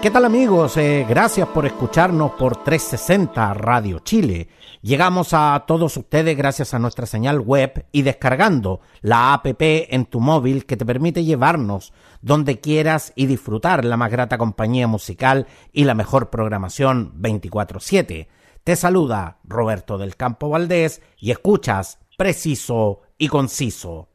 ¿Qué tal amigos? Eh, gracias por escucharnos por 360 Radio Chile. Llegamos a todos ustedes gracias a nuestra señal web y descargando la APP en tu móvil que te permite llevarnos donde quieras y disfrutar la más grata compañía musical y la mejor programación 24/7. Te saluda Roberto del Campo Valdés y escuchas preciso y conciso.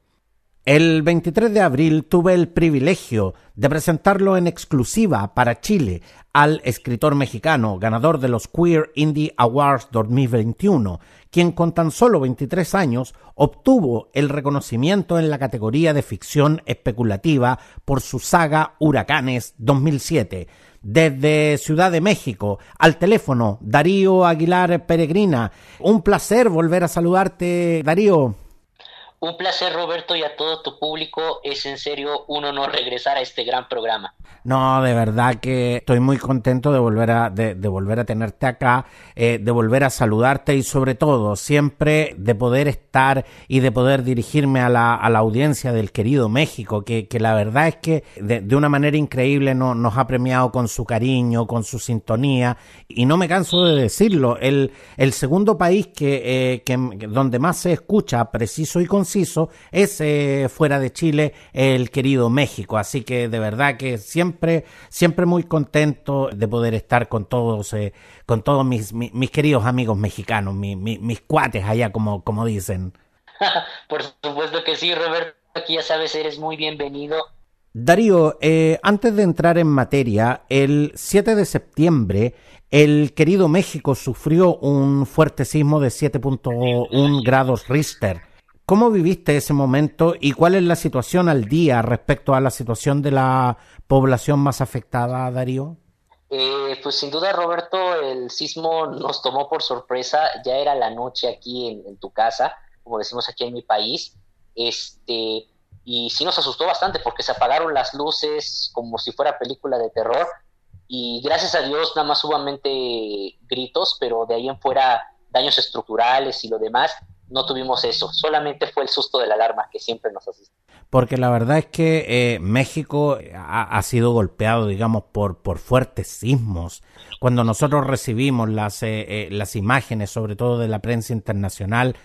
El 23 de abril tuve el privilegio de presentarlo en exclusiva para Chile al escritor mexicano ganador de los Queer Indie Awards 2021, quien con tan solo 23 años obtuvo el reconocimiento en la categoría de ficción especulativa por su saga Huracanes 2007. Desde Ciudad de México, al teléfono, Darío Aguilar Peregrina. Un placer volver a saludarte, Darío. Un placer, Roberto, y a todo tu público. Es en serio un honor regresar a este gran programa. No, de verdad que estoy muy contento de volver a, de, volver a tenerte acá, eh, de volver a saludarte y sobre todo siempre de poder estar y de poder dirigirme a la, a la audiencia del querido México, que, que la verdad es que de, de una manera increíble no, nos ha premiado con su cariño, con su sintonía y no me canso de decirlo, el, el segundo país que, eh, que donde más se escucha preciso y conciso es eh, fuera de Chile el querido México. Así que de verdad que siempre, siempre muy contento de poder estar con todos, eh, con todos mis, mis, queridos amigos mexicanos, mis cuates allá, como, como dicen. Por supuesto que sí, Roberto. Aquí ya sabes, eres muy bienvenido. Darío, eh, antes de entrar en materia, el 7 de septiembre el querido México sufrió un fuerte sismo de 7.1 grados Richter. ¿Cómo viviste ese momento y cuál es la situación al día respecto a la situación de la población más afectada, Darío? Eh, pues sin duda, Roberto, el sismo nos tomó por sorpresa. Ya era la noche aquí en, tu casa, como decimos aquí en mi país. Este, y sí nos asustó bastante porque se apagaron las luces como si fuera película de terror. Y gracias a Dios, nada más sumamente gritos, pero de ahí en fuera daños estructurales y lo demás no tuvimos eso, solamente fue el susto de la alarma que siempre nos asusta. Porque la verdad es que eh, México ha, sido golpeado, digamos, por, por fuertes sismos. Cuando nosotros recibimos las, eh, eh, las imágenes, sobre todo de la prensa internacional,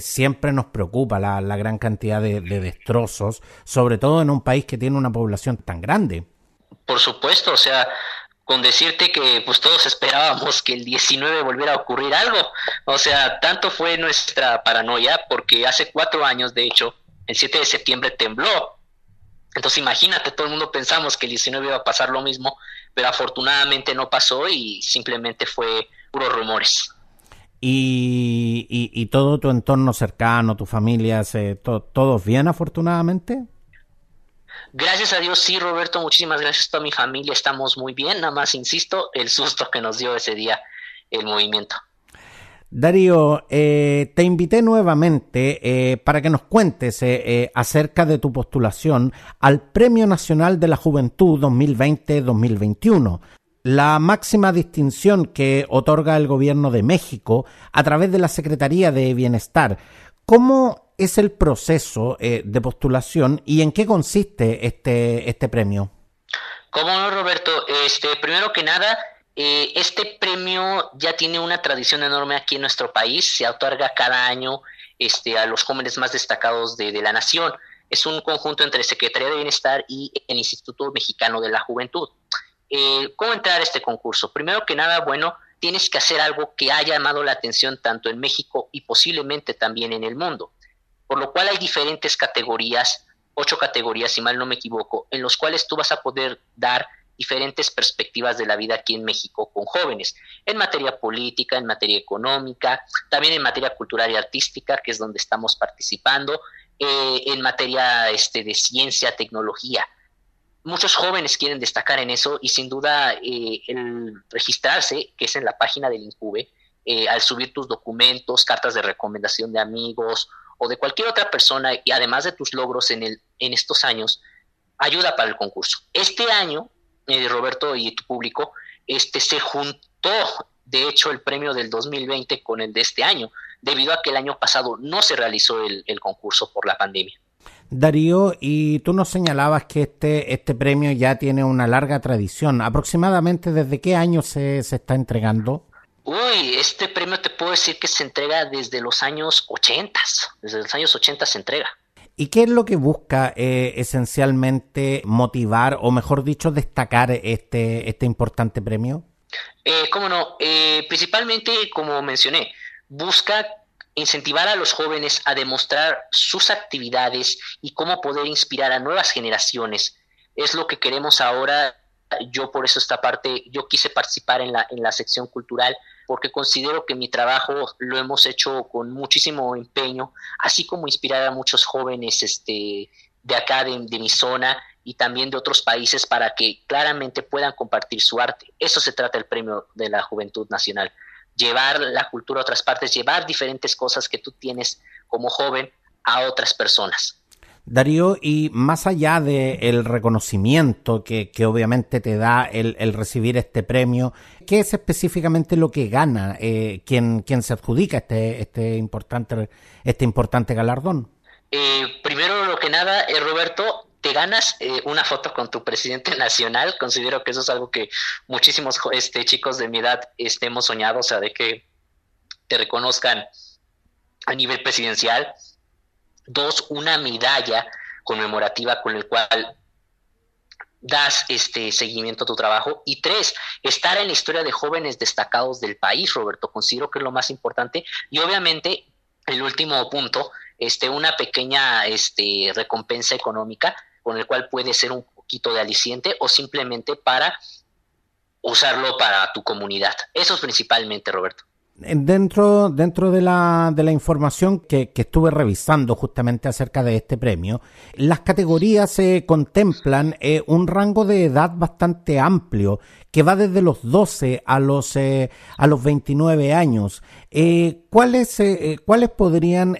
siempre nos preocupa la, la gran cantidad de, de destrozos, sobre todo en un país que tiene una población tan grande. Por supuesto, o sea, con decirte que pues todos esperábamos que el 19 volviera a ocurrir algo. O sea, tanto fue nuestra paranoia porque hace cuatro años, de hecho, el 7 de septiembre tembló. Entonces imagínate, todo el mundo pensamos que el 19 iba a pasar lo mismo, pero afortunadamente no pasó y simplemente fue puros rumores. ¿Y, y, todo tu entorno cercano, tu familia, se, todos bien afortunadamente? Gracias a Dios, sí, Roberto, muchísimas gracias a toda mi familia, estamos muy bien, nada más insisto, el susto que nos dio ese día el movimiento. Darío, eh, te invité nuevamente eh, para que nos cuentes eh, acerca de tu postulación al Premio Nacional de la Juventud 2020-2021, la máxima distinción que otorga el Gobierno de México a través de la Secretaría de Bienestar. ¿Cómo es el proceso eh, de postulación y en qué consiste este, este premio? ¿Cómo no, Roberto? Este, primero que nada, eh, este premio ya tiene una tradición enorme aquí en nuestro país. Se otorga cada año este, a los jóvenes más destacados de, la nación. Es un conjunto entre Secretaría de Bienestar y el Instituto Mexicano de la Juventud. Eh, ¿Cómo entrar a este concurso? Primero que nada, bueno, tienes que hacer algo que haya llamado la atención tanto en México y posiblemente también en el mundo por lo cual hay diferentes categorías, ocho categorías, si mal no me equivoco, en los cuales tú vas a poder dar diferentes perspectivas de la vida aquí en México con jóvenes, en materia política, en materia económica, también en materia cultural y artística, que es donde estamos participando, eh, en materia este, de ciencia, tecnología. Muchos jóvenes quieren destacar en eso y sin duda eh, el registrarse, que es en la página del INCUBE, eh, al subir tus documentos, cartas de recomendación de amigos o de cualquier otra persona y además de tus logros en, el, en estos años, ayuda para el concurso. Este año, eh, Roberto y tu público, este, se juntó, de hecho, el premio del 2020 con el de este año, debido a que el año pasado no se realizó el, concurso por la pandemia. Darío, y tú nos señalabas que este, este premio ya tiene una larga tradición. ¿Aproximadamente desde qué año se, se está entregando? Uy, este premio te puedo decir que se entrega desde los años 80, desde los años 80 se entrega. ¿Y qué es lo que busca eh, esencialmente motivar o mejor dicho destacar este, este importante premio? Eh, cómo no, eh, principalmente como mencioné, busca incentivar a los jóvenes a demostrar sus actividades y cómo poder inspirar a nuevas generaciones. Es lo que queremos ahora. Yo por eso esta parte, yo quise participar en la, en la sección cultural porque considero que mi trabajo lo hemos hecho con muchísimo empeño, así como inspirar a muchos jóvenes este, de acá, de, mi zona y también de otros países para que claramente puedan compartir su arte. Eso se trata el premio de la Juventud Nacional, llevar la cultura a otras partes, llevar diferentes cosas que tú tienes como joven a otras personas. Darío, y más allá del reconocimiento que, obviamente te da el, recibir este premio, ¿qué es específicamente lo que gana eh, quien, se adjudica este, este, importante, este importante galardón? Eh, primero lo que nada, eh, Roberto, te ganas eh, una foto con tu presidente nacional. Considero que eso es algo que muchísimos este, chicos de mi edad este, hemos soñado, o sea, de que te reconozcan a nivel presidencial Dos, una medalla conmemorativa con el cual das este seguimiento a tu trabajo y tres, estar en la historia de jóvenes destacados del país, Roberto, considero que es lo más importante y obviamente el último punto, este una pequeña este recompensa económica con el cual puede ser un poquito de aliciente o simplemente para usarlo para tu comunidad. Eso es principalmente, Roberto. Dentro, dentro de, la, de la información que, que, estuve revisando justamente acerca de este premio, las categorías se contemplan eh, un rango de edad bastante amplio que va desde los 12 a los, eh, a los 29 años. Eh, ¿cuáles, eh, ¿Cuáles podrían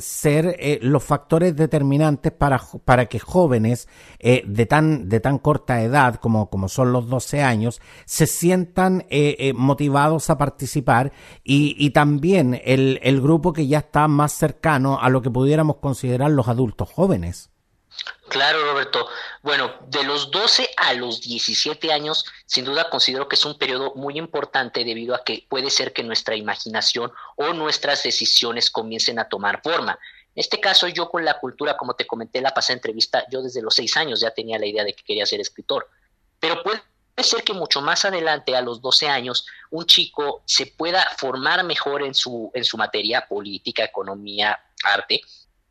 ser los factores determinantes para, para que jóvenes de, tan, de tan corta edad como, como son los 12 años se sientan motivados a participar y, y también el, el grupo que ya está más cercano a lo que pudiéramos considerar los adultos jóvenes? Claro, Roberto. Bueno, de los 12 a los 17 años, sin duda considero que es un periodo muy importante debido a que puede ser que nuestra imaginación o nuestras decisiones comiencen a tomar forma. En este caso, yo con la cultura, como te comenté en la pasada entrevista, yo desde los 6 años ya tenía la idea de que quería ser escritor. Pero puede ser que mucho más adelante, a los 12 años, un chico se pueda formar mejor en su, en su materia política, economía, arte,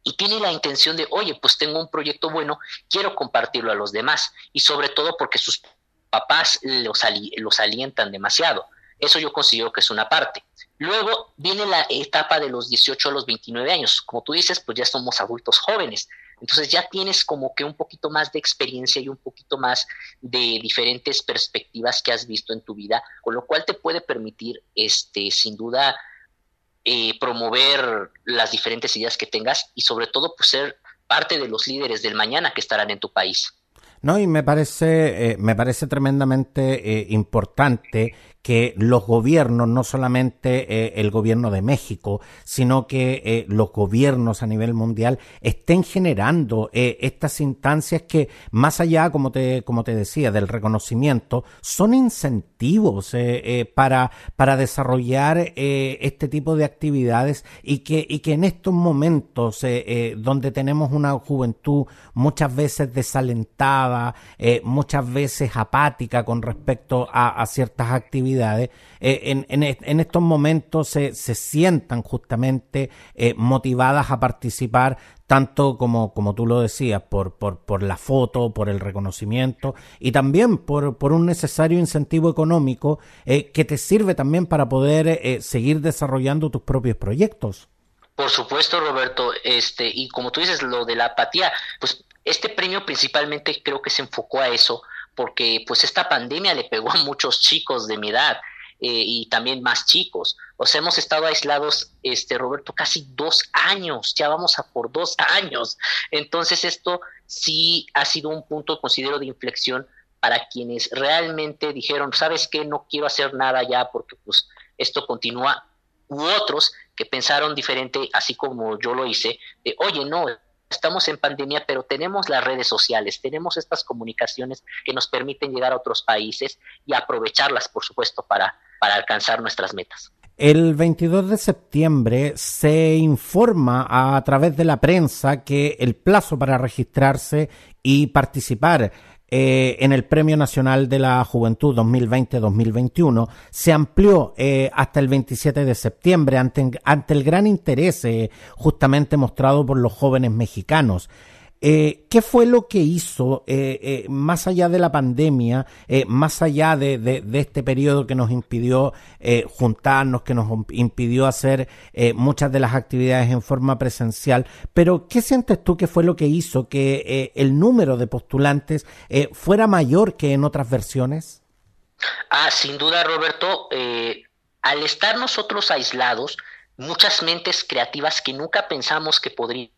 y tiene la intención de, oye, pues tengo un proyecto bueno, quiero compartirlo a los demás, y sobre todo porque sus papás los, los alientan demasiado. Eso yo considero que es una parte. Luego viene la etapa de los 18 a los 29 años. Como tú dices, pues ya somos adultos jóvenes. Entonces ya tienes como que un poquito más de experiencia y un poquito más de diferentes perspectivas que has visto en tu vida, con lo cual te puede permitir, este, sin duda, eh, promover las diferentes ideas que tengas y sobre todo pues, ser parte de los líderes del mañana que estarán en tu país. No, y me parece, eh, me parece tremendamente eh, importante que los gobiernos, no solamente eh, el gobierno de México, sino que eh, los gobiernos a nivel mundial estén generando eh, estas instancias que, más allá, como te, como te decía, del reconocimiento, son incentivos para, para desarrollar este tipo de actividades y que, y que en estos momentos donde tenemos una juventud muchas veces desalentada, muchas veces apática con respecto a ciertas actividades, eh, en, estos momentos se, sientan justamente eh, motivadas a participar tanto como, como tú lo decías, por, por, la foto, por el reconocimiento y también por, por un necesario incentivo económico eh, que te sirve también para poder seguir desarrollando tus propios proyectos. Por supuesto, Roberto, este, y como tú dices, lo de la apatía, pues este premio principalmente creo que se enfocó a eso, porque pues esta pandemia le pegó a muchos chicos de mi edad. eh, y también más chicos. O sea, hemos estado aislados, este Roberto, casi dos años, ya vamos a por dos años. Entonces esto sí ha sido un punto, considero, de inflexión para quienes realmente dijeron, sabes qué, no quiero hacer nada ya porque pues esto continúa, u otros que pensaron diferente, así como yo lo hice, de, oye, no, estamos en pandemia, pero tenemos las redes sociales, tenemos estas comunicaciones que nos permiten llegar a otros países y aprovecharlas, por supuesto, para, para alcanzar nuestras metas. El 22 de septiembre se informa a través de la prensa que el plazo para registrarse y participar eh, en el Premio Nacional de la Juventud 2020-2021 se amplió eh, hasta el 27 de septiembre ante, ante el gran interés eh, justamente mostrado por los jóvenes mexicanos. Eh, ¿Qué fue lo que hizo, eh, eh, más allá de la pandemia, más allá de, este periodo que nos impidió juntarnos, que nos impidió hacer muchas de las actividades en forma presencial? Pero, ¿qué sientes tú que fue lo que hizo que el número de postulantes fuera mayor que en otras versiones? Ah, sin duda, Roberto. al estar nosotros aislados, muchas mentes creativas que nunca pensamos que podrían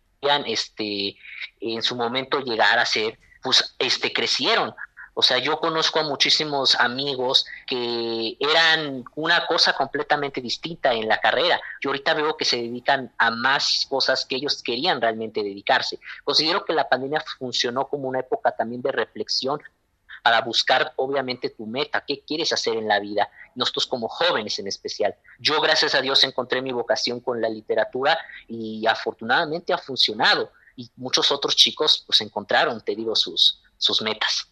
este, en su momento llegar a ser, pues este, crecieron. O sea, yo conozco a muchísimos amigos que eran una cosa completamente distinta en la carrera. Yo ahorita veo que se dedican a más cosas que ellos querían realmente dedicarse. Considero que la pandemia funcionó como una época también de reflexión para buscar obviamente tu meta, qué quieres hacer en la vida, nosotros como jóvenes en especial. Yo gracias a Dios encontré mi vocación con la literatura y afortunadamente ha funcionado y muchos otros chicos pues encontraron, te digo, sus, sus metas.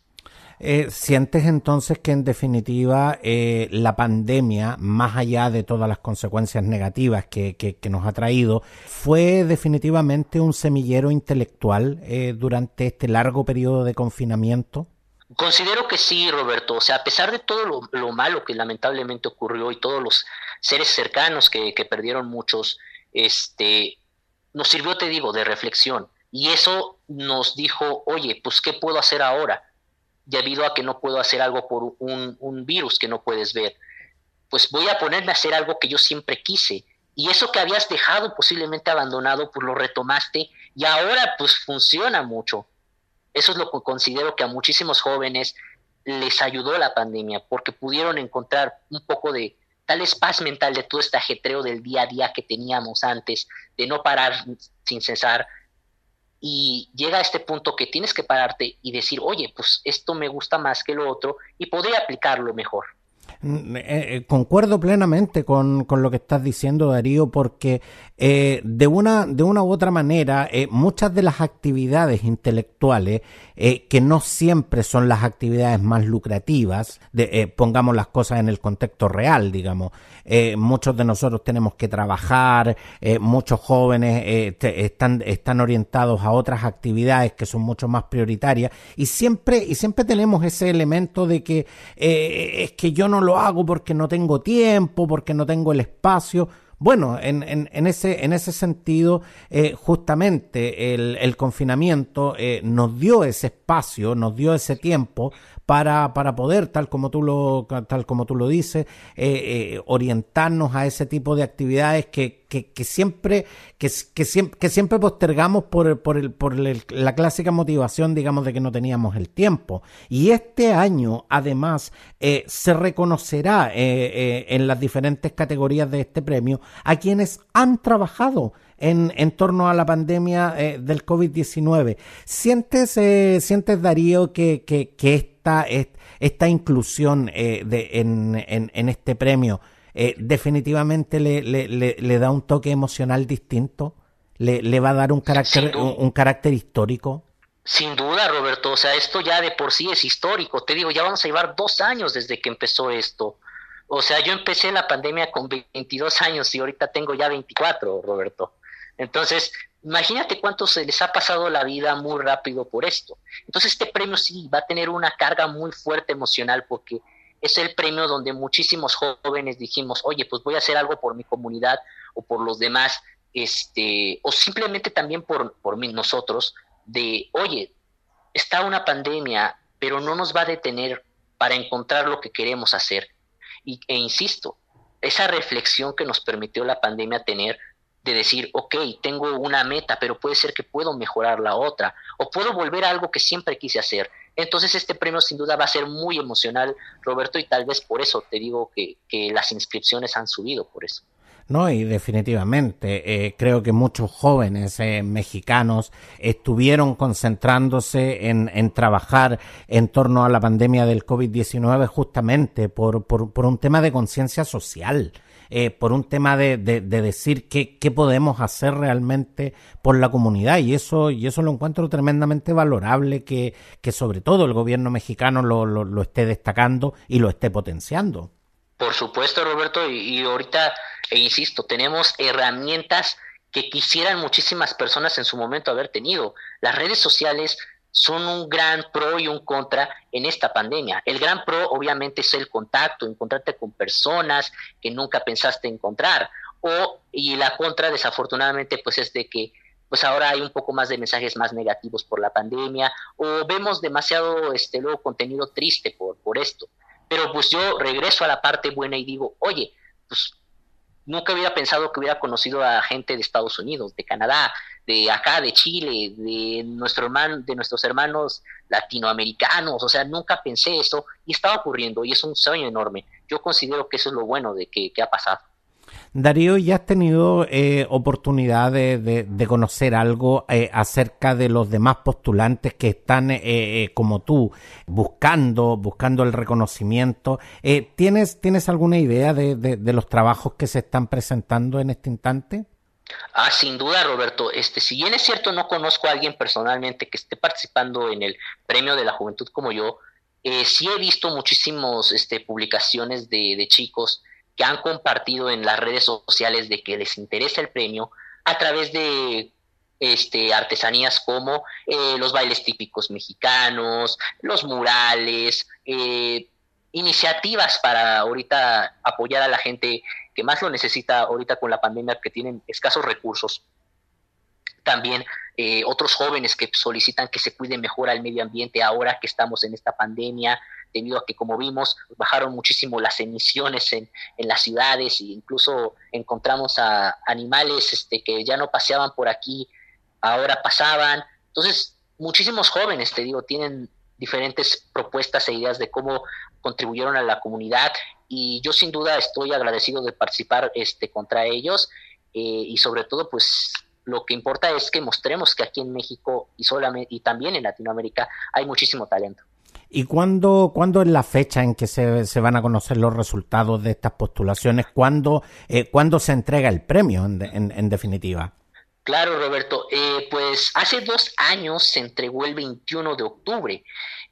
Eh, ¿Sientes entonces que en definitiva eh, la pandemia, más allá de todas las consecuencias negativas que, que, nos ha traído, fue definitivamente un semillero intelectual eh, durante este largo periodo de confinamiento? Considero que sí, Roberto. O sea, a pesar de todo lo, malo que lamentablemente ocurrió y todos los seres cercanos que, perdieron muchos, este, nos sirvió, te digo, de reflexión. Y eso nos dijo, oye, pues, ¿qué puedo hacer ahora? Debido a que no puedo hacer algo por un, un virus que no puedes ver. Pues voy a ponerme a hacer algo que yo siempre quise. Y eso que habías dejado posiblemente abandonado, pues lo retomaste y ahora pues funciona mucho. Eso es lo que considero que a muchísimos jóvenes les ayudó la pandemia, porque pudieron encontrar un poco de tal paz mental de todo este ajetreo del día a día que teníamos antes, de no parar sin cesar. Y llega a este punto que tienes que pararte y decir, oye, pues esto me gusta más que lo otro y podría aplicarlo mejor. Mm, eh, eh, concuerdo plenamente con, con, lo que estás diciendo, Darío, porque eh, de, una, de una u otra manera, muchas de las actividades intelectuales, que no siempre son las actividades más lucrativas, de, pongamos las cosas en el contexto real, digamos, muchos de nosotros tenemos que trabajar, muchos jóvenes están, están orientados a otras actividades que son mucho más prioritarias, y siempre, y siempre tenemos ese elemento de que es que yo no lo hago porque no tengo tiempo, porque no tengo el espacio. Bueno, en, en, ese, en ese sentido, eh, justamente el, el confinamiento eh, nos dio ese espacio, nos dio ese tiempo para, para poder, tal como tú lo, tal como tú lo dices, eh, eh, orientarnos a ese tipo de actividades que, que, que siempre, que, que, siempre, que siempre postergamos por, por, el, por la clásica motivación, digamos, de que no teníamos el tiempo. Y este año, además, eh, se reconocerá en las diferentes categorías de este premio a quienes han trabajado en, en torno a la pandemia eh, del COVID-19. ¿Sientes, eh, ¿Sientes, Darío, que, que, que esta, esta inclusión eh, de, en, en, en, este premio eh, definitivamente le, le, le, da un toque emocional distinto? ¿Le, le va a dar un carácter, un, un carácter histórico? Sin duda, Roberto. O sea, esto ya de por sí es histórico. Te digo, ya vamos a llevar dos años desde que empezó esto. O sea, yo empecé la pandemia con 22 años y ahorita tengo ya 24, Roberto. Entonces, imagínate cuánto se les ha pasado la vida muy rápido por esto. Entonces, este premio sí va a tener una carga muy fuerte emocional porque es el premio donde muchísimos jóvenes dijimos, oye, pues voy a hacer algo por mi comunidad o por los demás, este, o simplemente también por, por nosotros, de, oye, está una pandemia, pero no nos va a detener para encontrar lo que queremos hacer. Y, e insisto, esa reflexión que nos permitió la pandemia tener de decir, ok, tengo una meta, pero puede ser que puedo mejorar la otra, o puedo volver a algo que siempre quise hacer. Entonces este premio sin duda va a ser muy emocional, Roberto, y tal vez por eso te digo que, que las inscripciones han subido por eso. No, y definitivamente eh, creo que muchos jóvenes eh, mexicanos estuvieron concentrándose en, en, trabajar en torno a la pandemia del COVID-19 justamente por, por, por un tema de conciencia social. Eh, por un tema de, de, decir qué, qué, podemos hacer realmente por la comunidad y eso y eso lo encuentro tremendamente valorable que, que sobre todo el gobierno mexicano lo, lo, esté destacando y lo esté potenciando. Por supuesto, Roberto, y, y ahorita, e insisto, tenemos herramientas que quisieran muchísimas personas en su momento haber tenido. Las redes sociales son un gran pro y un contra en esta pandemia. El gran pro obviamente es el contacto, encontrarte con personas que nunca pensaste encontrar. O, y la contra desafortunadamente pues es de que pues ahora hay un poco más de mensajes más negativos por la pandemia o vemos demasiado este luego contenido triste por, por esto. Pero pues yo regreso a la parte buena y digo, oye, pues nunca hubiera pensado que hubiera conocido a gente de Estados Unidos, de Canadá, de acá, de Chile, de nuestro hermano, de nuestros hermanos latinoamericanos, o sea, nunca pensé eso y estaba ocurriendo y es un sueño enorme. Yo considero que eso es lo bueno de que, que ha pasado. Darío, ¿ya has tenido eh, oportunidad de, de, de, conocer algo eh, acerca de los demás postulantes que están, eh, eh como tú, buscando, buscando el reconocimiento? Eh, ¿tienes, ¿Tienes alguna idea de, de, los trabajos que se están presentando en este instante? Ah, sin duda, Roberto. Este, si bien es cierto, no conozco a alguien personalmente que esté participando en el Premio de la Juventud como yo, eh, sí he visto muchísimas este, publicaciones de, de chicos que han compartido en las redes sociales de que les interesa el premio a través de este, artesanías como eh, los bailes típicos mexicanos, los murales, eh, iniciativas para ahorita apoyar a la gente que más lo necesita ahorita con la pandemia, que tienen escasos recursos. También eh, otros jóvenes que solicitan que se cuide mejor al medio ambiente ahora que estamos en esta pandemia, debido a que, como vimos, bajaron muchísimo las emisiones en, en las ciudades e incluso encontramos a animales este, que ya no paseaban por aquí, ahora pasaban. Entonces, muchísimos jóvenes, te digo, tienen diferentes propuestas e ideas de cómo contribuyeron a la comunidad y yo sin duda estoy agradecido de participar este contra ellos eh, y sobre todo pues lo que importa es que mostremos que aquí en México y solamente y también en Latinoamérica hay muchísimo talento. ¿Y cuándo, cuándo es la fecha en que se, se, van a conocer los resultados de estas postulaciones? ¿Cuándo, eh, ¿cuándo se entrega el premio, en, en, en definitiva? Claro, Roberto. Eh, pues hace dos años se entregó el 21 de octubre.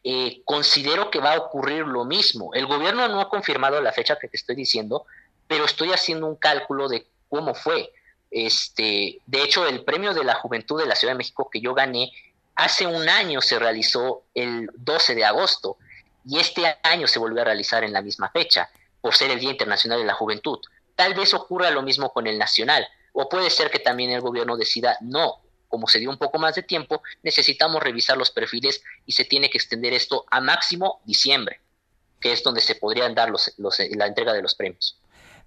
Eh, considero que va a ocurrir lo mismo. El gobierno no ha confirmado la fecha que te estoy diciendo, pero estoy haciendo un cálculo de cómo fue. Este, de hecho, el premio de la juventud de la Ciudad de México que yo gané Hace un año se realizó el 12 de agosto y este año se volvió a realizar en la misma fecha, por ser el Día Internacional de la Juventud. Tal vez ocurra lo mismo con el nacional, o puede ser que también el gobierno decida, no, como se dio un poco más de tiempo, necesitamos revisar los perfiles y se tiene que extender esto a máximo diciembre, que es donde se podrían dar los, los, la entrega de los premios.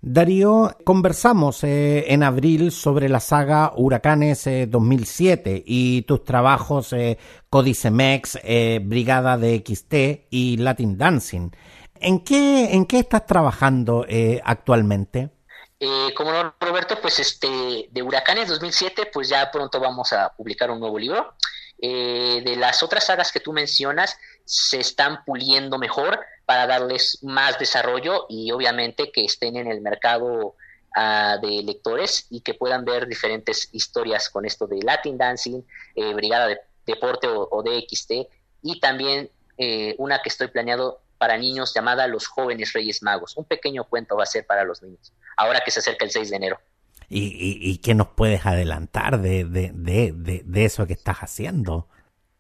Darío, conversamos eh, en abril sobre la saga Huracanes eh, 2007 y tus trabajos eh, Códice Mex, eh, Brigada de XT y Latin Dancing. ¿En qué, en qué estás trabajando eh, como no, Roberto, pues este de Huracanes 2007, pues ya pronto vamos a publicar un nuevo libro. de las otras sagas que tú mencionas, se están puliendo mejor para darles más desarrollo y obviamente que estén en el mercado uh, de lectores y que puedan ver diferentes historias con esto de Latin Dancing, eh, Brigada de Deporte o, o DXT y también eh, una que estoy planeado para niños llamada Los Jóvenes Reyes Magos. Un pequeño cuento va a ser para los niños, ahora que se acerca el 6 de enero. ¿Y, y, y qué nos puedes adelantar de, de, de, de, eso que estás haciendo?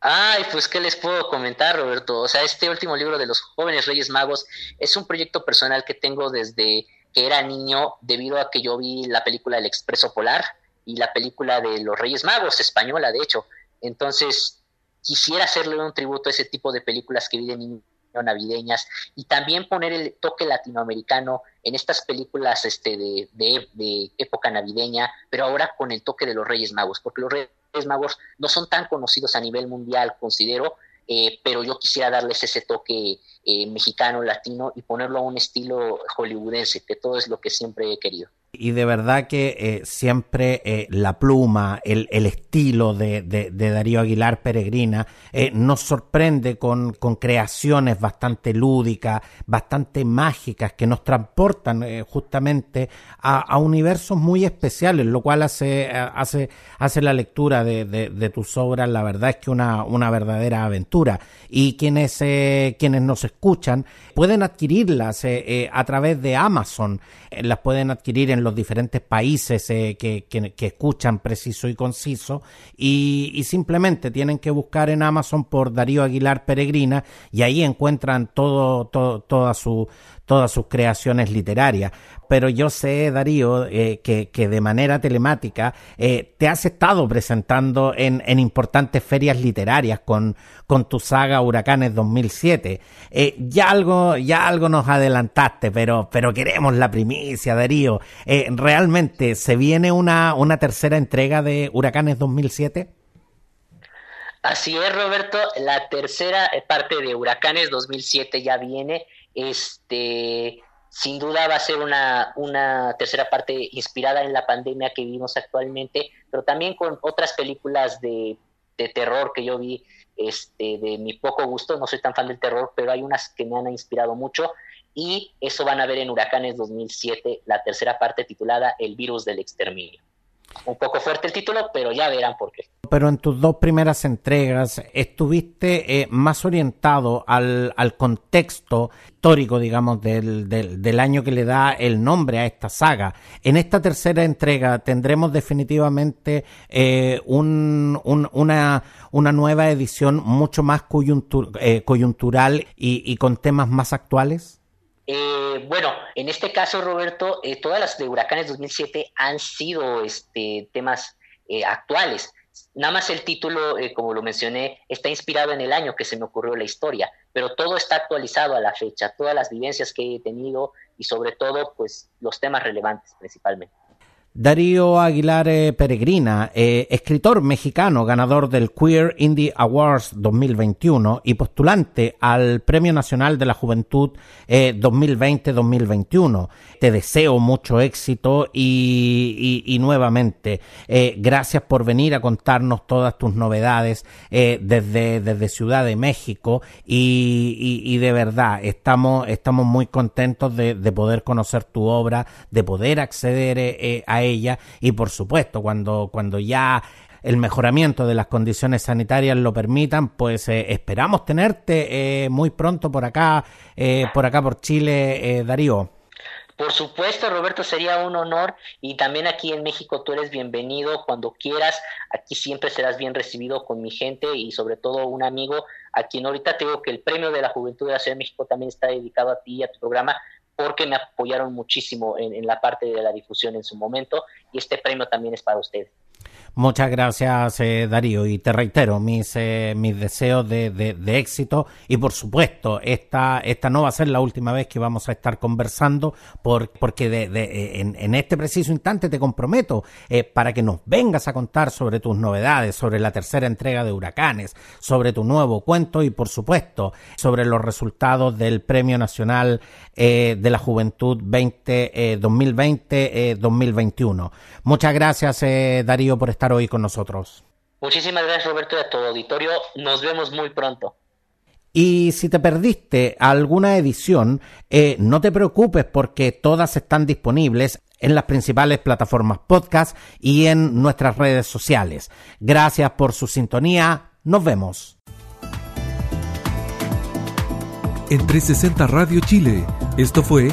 Ay, pues qué les puedo comentar, Roberto. O sea, este último libro de los jóvenes Reyes Magos es un proyecto personal que tengo desde que era niño, debido a que yo vi la película El Expreso Polar y la película de los Reyes Magos, española, de hecho. Entonces, quisiera hacerle un tributo a ese tipo de películas que vi de niño navideñas y también poner el toque latinoamericano en estas películas este, de, de, época navideña, pero ahora con el toque de los Reyes Magos, porque los Reyes Magos no son tan conocidos a nivel mundial, considero, eh, pero yo quisiera darles ese toque eh, mexicano, latino y ponerlo a un estilo hollywoodense, que todo es lo que siempre he querido. Y de verdad que eh, siempre eh, la pluma, el, el estilo de, de, Darío Aguilar Peregrina eh, nos sorprende con, con, creaciones bastante lúdicas, bastante mágicas, que nos transportan justamente a, a, universos muy especiales, lo cual hace, hace, hace la lectura de, de, tus obras, la verdad es que una, una verdadera aventura. Y quienes, quienes nos escuchan pueden adquirirlas a través de Amazon, las pueden adquirir en los diferentes países eh, que, escuchan preciso y conciso y, simplemente tienen que buscar en Amazon por Darío Aguilar Peregrina y ahí encuentran todo, todo toda su todas sus creaciones literarias. Pero yo sé, Darío, eh, que, que, de manera telemática eh, te has estado presentando en, en, importantes ferias literarias con, con tu saga Huracanes 2007. Eh, ya, algo, ya algo nos adelantaste, pero, pero queremos la primicia, Darío. ¿Realmente se viene una, una tercera entrega de Huracanes 2007? Así es, Roberto. La tercera parte de Huracanes 2007 ya viene este, sin duda va a ser una, una tercera parte inspirada en la pandemia que vivimos actualmente, pero también con otras películas de, de terror que yo vi este, de mi poco gusto. No soy tan fan del terror, pero hay unas que me han inspirado mucho. Y eso van a ver en Huracanes 2007, la tercera parte titulada El virus del exterminio. Un poco fuerte el título, pero ya verán por qué. Pero en tus dos primeras entregas estuviste eh, más orientado al, al, contexto histórico, digamos, del, del, año que le da el nombre a esta saga. En esta tercera entrega tendremos definitivamente eh, un, una, una nueva edición mucho más eh, coyuntural y, y con temas más actuales. Eh, bueno, en este caso, Roberto, todas las de Huracanes 2007 han sido este, temas eh, actuales. Nada más el título, como lo mencioné, está inspirado en el año que se me ocurrió la historia, pero todo está actualizado a la fecha, todas las vivencias que he tenido y sobre todo, pues, los temas relevantes principalmente. Darío Aguilar eh, Peregrina, eh, escritor mexicano, ganador del Queer Indie Awards 2021 y postulante al Premio Nacional de la Juventud 2020-2021. Eh, Te deseo mucho éxito y, nuevamente, gracias por venir a contarnos todas tus novedades desde, desde Ciudad de México y, de verdad, estamos, estamos muy contentos de, de, poder conocer tu obra, de poder acceder a ella y por supuesto cuando, cuando ya el mejoramiento de las condiciones sanitarias lo permitan, pues eh, esperamos tenerte eh, muy pronto por acá, eh, por acá por Chile, Darío. Por supuesto, Roberto, sería un honor y también aquí en México tú eres bienvenido cuando quieras. Aquí siempre serás bien recibido con mi gente y sobre todo un amigo a quien ahorita te digo que el premio de la Juventud de la Ciudad de México también está dedicado a ti y a tu programa porque me apoyaron muchísimo en, la parte de la difusión en su momento y este premio también es para ustedes. Muchas gracias, eh, Darío, y te reitero mis, eh, mis deseos de, de, éxito y por supuesto, esta, esta no va a ser la última vez que vamos a estar conversando por, porque de, de, en, en, este preciso instante te comprometo eh, para que nos vengas a contar sobre tus novedades, sobre la tercera entrega de Huracanes, sobre tu nuevo cuento y por supuesto sobre los resultados del Premio Nacional de la Juventud 20, 2020-2021. Muchas gracias, Darío, por estar hoy con nosotros. Muchísimas gracias Roberto y a todo auditorio. Nos vemos muy pronto. Y si te perdiste alguna edición, eh, no te preocupes porque todas están disponibles en las principales plataformas podcast y en nuestras redes sociales. Gracias por su sintonía. Nos vemos. En 360 Radio Chile, esto fue